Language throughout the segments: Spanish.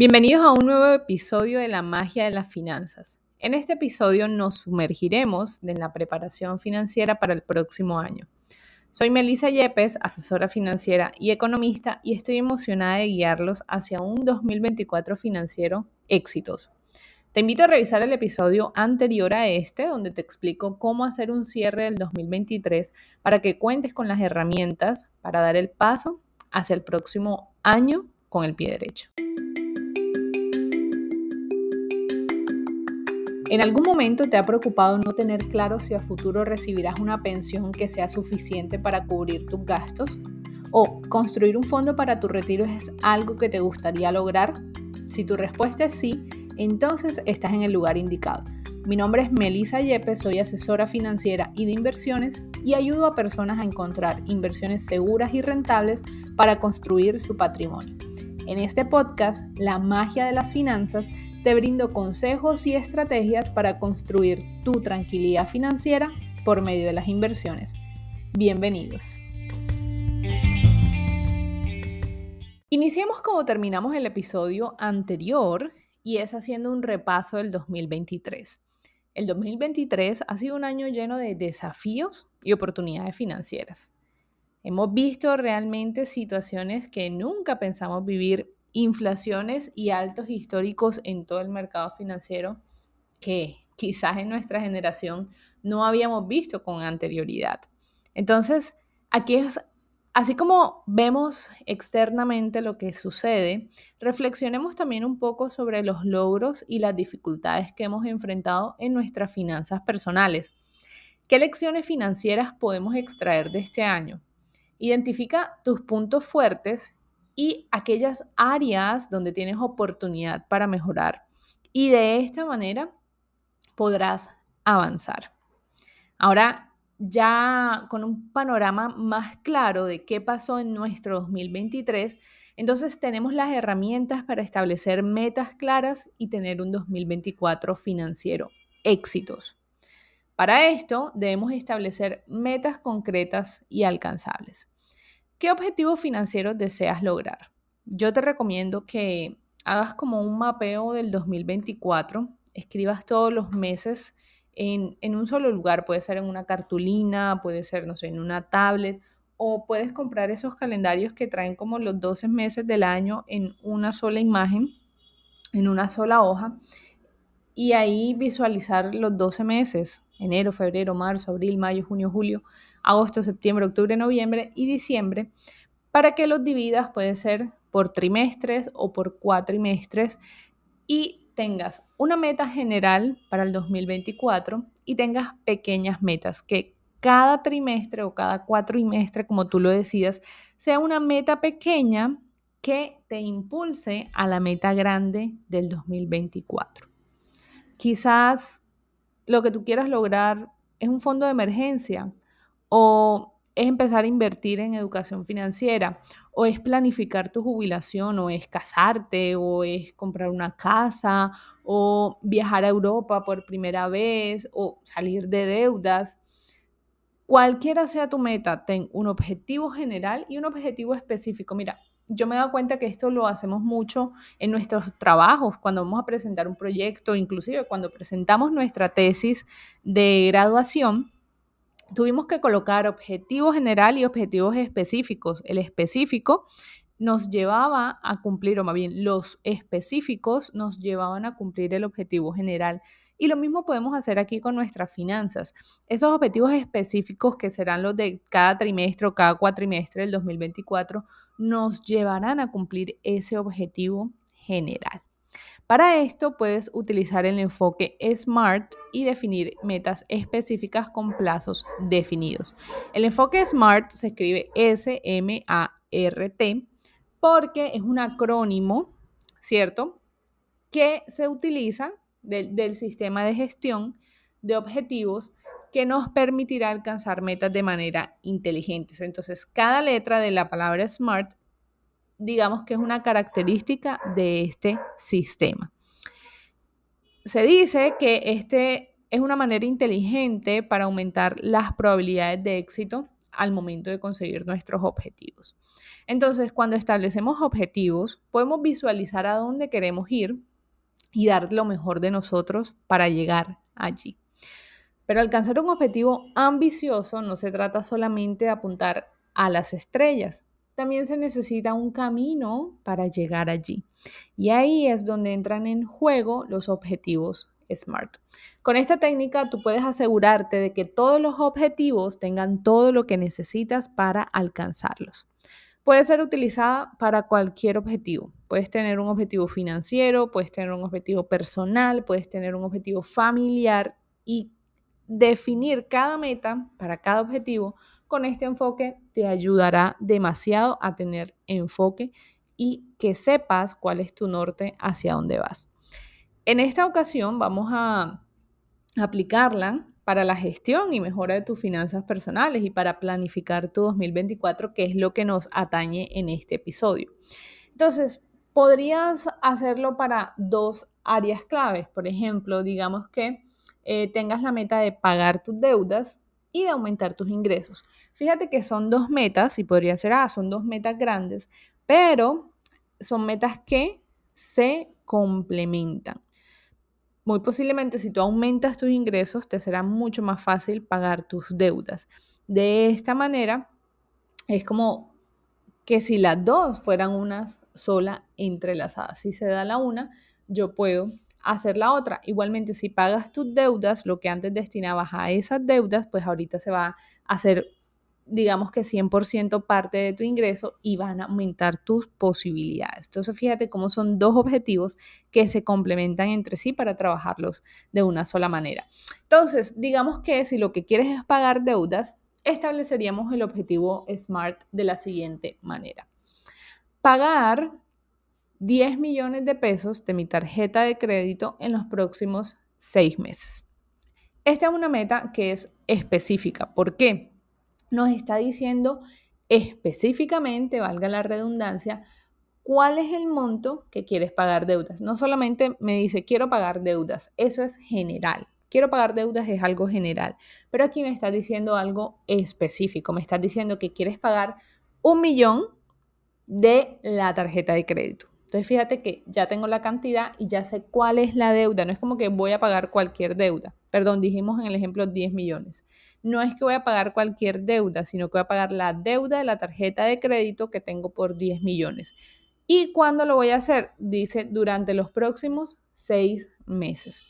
Bienvenidos a un nuevo episodio de La magia de las finanzas. En este episodio nos sumergiremos en la preparación financiera para el próximo año. Soy Melissa Yepes, asesora financiera y economista, y estoy emocionada de guiarlos hacia un 2024 financiero exitoso. Te invito a revisar el episodio anterior a este, donde te explico cómo hacer un cierre del 2023 para que cuentes con las herramientas para dar el paso hacia el próximo año con el pie derecho. ¿En algún momento te ha preocupado no tener claro si a futuro recibirás una pensión que sea suficiente para cubrir tus gastos? ¿O construir un fondo para tu retiro es algo que te gustaría lograr? Si tu respuesta es sí, entonces estás en el lugar indicado. Mi nombre es Melissa Yepes, soy asesora financiera y de inversiones y ayudo a personas a encontrar inversiones seguras y rentables para construir su patrimonio. En este podcast, La magia de las finanzas, te brindo consejos y estrategias para construir tu tranquilidad financiera por medio de las inversiones. Bienvenidos. Iniciemos como terminamos el episodio anterior y es haciendo un repaso del 2023. El 2023 ha sido un año lleno de desafíos y oportunidades financieras. Hemos visto realmente situaciones que nunca pensamos vivir inflaciones y altos históricos en todo el mercado financiero que quizás en nuestra generación no habíamos visto con anterioridad. Entonces, aquí es, así como vemos externamente lo que sucede, reflexionemos también un poco sobre los logros y las dificultades que hemos enfrentado en nuestras finanzas personales. ¿Qué lecciones financieras podemos extraer de este año? Identifica tus puntos fuertes y aquellas áreas donde tienes oportunidad para mejorar. Y de esta manera podrás avanzar. Ahora, ya con un panorama más claro de qué pasó en nuestro 2023, entonces tenemos las herramientas para establecer metas claras y tener un 2024 financiero exitoso. Para esto debemos establecer metas concretas y alcanzables. ¿Qué objetivos financieros deseas lograr? Yo te recomiendo que hagas como un mapeo del 2024, escribas todos los meses en, un solo lugar, puede ser en una cartulina, puede ser, no sé, en una tablet, o puedes comprar esos calendarios que traen como los 12 meses del año en una sola imagen, en una sola hoja, y ahí visualizar los 12 meses, enero, febrero, marzo, abril, mayo, junio, julio, agosto, septiembre, octubre, noviembre y diciembre, para que los dividas, puede ser por trimestres o por cuatrimestres, y tengas una meta general para el 2024 y tengas pequeñas metas que cada trimestre o cada cuatrimestre, como tú lo decidas, sea una meta pequeña que te impulse a la meta grande del 2024. Quizás lo que tú quieras lograr es un fondo de emergencia o es empezar a invertir en educación financiera, o es planificar tu jubilación, o es casarte, o es comprar una casa, o viajar a Europa por primera vez, o salir de deudas. Cualquiera sea tu meta, ten un objetivo general y un objetivo específico. Mira, yo me he dado cuenta que esto lo hacemos mucho en nuestros trabajos, cuando vamos a presentar un proyecto, inclusive cuando presentamos nuestra tesis de graduación tuvimos que colocar objetivo general y objetivos específicos. El específico nos llevaba a cumplir, o más bien los específicos nos llevaban a cumplir el objetivo general. Y lo mismo podemos hacer aquí con nuestras finanzas. Esos objetivos específicos que serán los de cada trimestre o cada cuatrimestre del 2024 nos llevarán a cumplir ese objetivo general. Para esto puedes utilizar el enfoque SMART y definir metas específicas con plazos definidos. El enfoque SMART se escribe S-M-A-R-T porque es un acrónimo, ¿cierto? Que se utiliza del, del sistema de gestión de objetivos que nos permitirá alcanzar metas de manera inteligente. Entonces, cada letra de la palabra SMART digamos que es una característica de este sistema. Se dice que este es una manera inteligente para aumentar las probabilidades de éxito al momento de conseguir nuestros objetivos. Entonces, cuando establecemos objetivos, podemos visualizar a dónde queremos ir y dar lo mejor de nosotros para llegar allí. Pero alcanzar un objetivo ambicioso no se trata solamente de apuntar a las estrellas, también se necesita un camino para llegar allí. Y ahí es donde entran en juego los objetivos SMART. Con esta técnica tú puedes asegurarte de que todos los objetivos tengan todo lo que necesitas para alcanzarlos. Puede ser utilizada para cualquier objetivo. Puedes tener un objetivo financiero, puedes tener un objetivo personal, puedes tener un objetivo familiar y definir cada meta para cada objetivo con este enfoque te ayudará demasiado a tener enfoque y que sepas cuál es tu norte hacia dónde vas. En esta ocasión vamos a aplicarla para la gestión y mejora de tus finanzas personales y para planificar tu 2024, que es lo que nos atañe en este episodio. Entonces, podrías hacerlo para dos áreas claves. Por ejemplo, digamos que eh, tengas la meta de pagar tus deudas y de aumentar tus ingresos. Fíjate que son dos metas, y podría ser, ah, son dos metas grandes, pero son metas que se complementan. Muy posiblemente si tú aumentas tus ingresos, te será mucho más fácil pagar tus deudas. De esta manera, es como que si las dos fueran una sola entrelazada. Si se da la una, yo puedo hacer la otra. Igualmente, si pagas tus deudas, lo que antes destinabas a esas deudas, pues ahorita se va a hacer, digamos que 100% parte de tu ingreso y van a aumentar tus posibilidades. Entonces, fíjate cómo son dos objetivos que se complementan entre sí para trabajarlos de una sola manera. Entonces, digamos que si lo que quieres es pagar deudas, estableceríamos el objetivo SMART de la siguiente manera. Pagar 10 millones de pesos de mi tarjeta de crédito en los próximos seis meses. Esta es una meta que es específica. ¿Por qué? Nos está diciendo específicamente, valga la redundancia, cuál es el monto que quieres pagar deudas. No solamente me dice quiero pagar deudas, eso es general. Quiero pagar deudas es algo general, pero aquí me está diciendo algo específico. Me estás diciendo que quieres pagar un millón de la tarjeta de crédito. Entonces fíjate que ya tengo la cantidad y ya sé cuál es la deuda. No es como que voy a pagar cualquier deuda. Perdón, dijimos en el ejemplo 10 millones. No es que voy a pagar cualquier deuda, sino que voy a pagar la deuda de la tarjeta de crédito que tengo por 10 millones. ¿Y cuándo lo voy a hacer? Dice durante los próximos seis meses.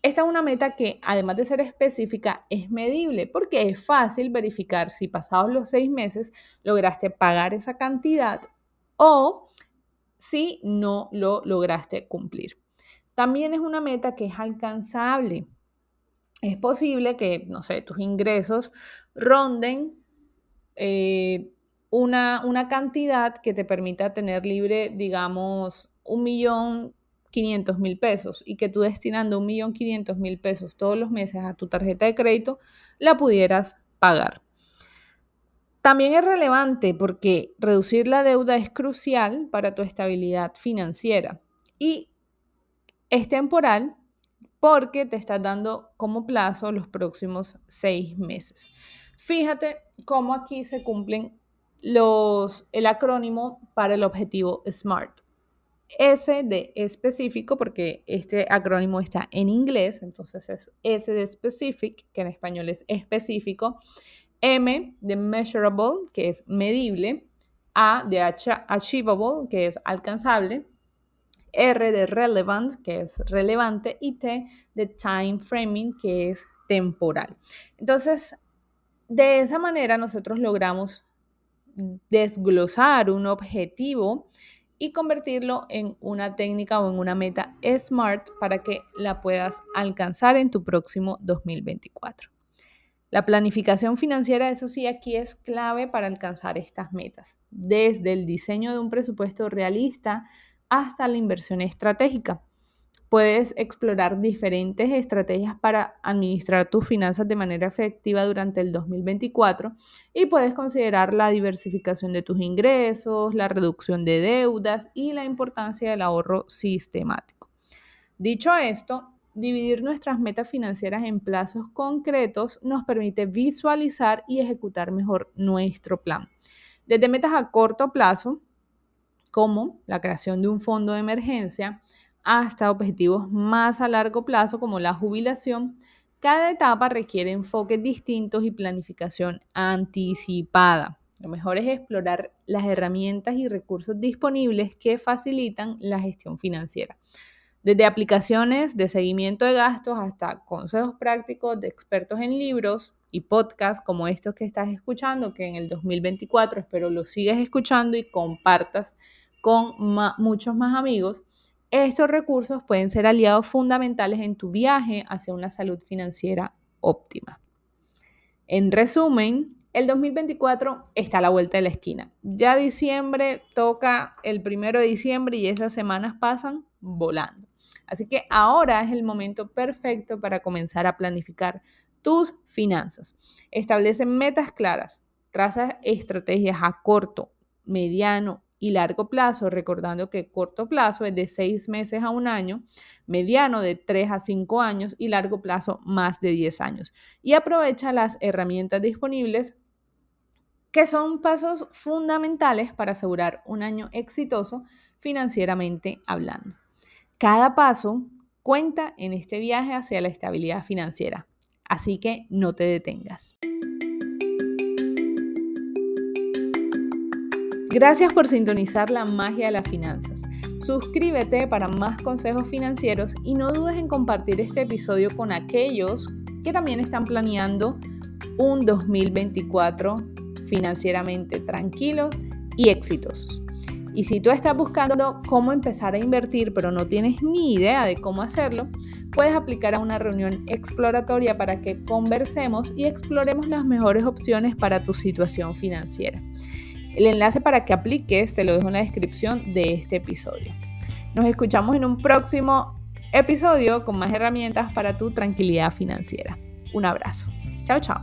Esta es una meta que, además de ser específica, es medible porque es fácil verificar si pasados los seis meses lograste pagar esa cantidad o si no lo lograste cumplir. También es una meta que es alcanzable. Es posible que, no sé, tus ingresos ronden eh, una, una cantidad que te permita tener libre, digamos, un millón quinientos mil pesos y que tú destinando un millón quinientos mil pesos todos los meses a tu tarjeta de crédito, la pudieras pagar. También es relevante porque reducir la deuda es crucial para tu estabilidad financiera y es temporal porque te estás dando como plazo los próximos seis meses. Fíjate cómo aquí se cumplen los, el acrónimo para el objetivo SMART. S de específico, porque este acrónimo está en inglés, entonces es S de specific, que en español es específico. M de measurable, que es medible, A de achievable, que es alcanzable, R de relevant, que es relevante, y T de time framing, que es temporal. Entonces, de esa manera nosotros logramos desglosar un objetivo y convertirlo en una técnica o en una meta SMART para que la puedas alcanzar en tu próximo 2024. La planificación financiera, eso sí, aquí es clave para alcanzar estas metas, desde el diseño de un presupuesto realista hasta la inversión estratégica. Puedes explorar diferentes estrategias para administrar tus finanzas de manera efectiva durante el 2024 y puedes considerar la diversificación de tus ingresos, la reducción de deudas y la importancia del ahorro sistemático. Dicho esto, dividir nuestras metas financieras en plazos concretos nos permite visualizar y ejecutar mejor nuestro plan. Desde metas a corto plazo, como la creación de un fondo de emergencia, hasta objetivos más a largo plazo como la jubilación, cada etapa requiere enfoques distintos y planificación anticipada. Lo mejor es explorar las herramientas y recursos disponibles que facilitan la gestión financiera. Desde aplicaciones de seguimiento de gastos hasta consejos prácticos de expertos en libros y podcasts como estos que estás escuchando, que en el 2024 espero lo sigas escuchando y compartas con muchos más amigos. Estos recursos pueden ser aliados fundamentales en tu viaje hacia una salud financiera óptima. En resumen, el 2024 está a la vuelta de la esquina. Ya diciembre toca el primero de diciembre y esas semanas pasan volando. Así que ahora es el momento perfecto para comenzar a planificar tus finanzas. Establece metas claras, traza estrategias a corto, mediano y largo plazo, recordando que corto plazo es de seis meses a un año, mediano de tres a cinco años y largo plazo más de diez años. Y aprovecha las herramientas disponibles que son pasos fundamentales para asegurar un año exitoso financieramente hablando. Cada paso cuenta en este viaje hacia la estabilidad financiera, así que no te detengas. Gracias por sintonizar la magia de las finanzas. Suscríbete para más consejos financieros y no dudes en compartir este episodio con aquellos que también están planeando un 2024 financieramente tranquilos y exitosos. Y si tú estás buscando cómo empezar a invertir, pero no tienes ni idea de cómo hacerlo, puedes aplicar a una reunión exploratoria para que conversemos y exploremos las mejores opciones para tu situación financiera. El enlace para que apliques te lo dejo en la descripción de este episodio. Nos escuchamos en un próximo episodio con más herramientas para tu tranquilidad financiera. Un abrazo. Chao, chao.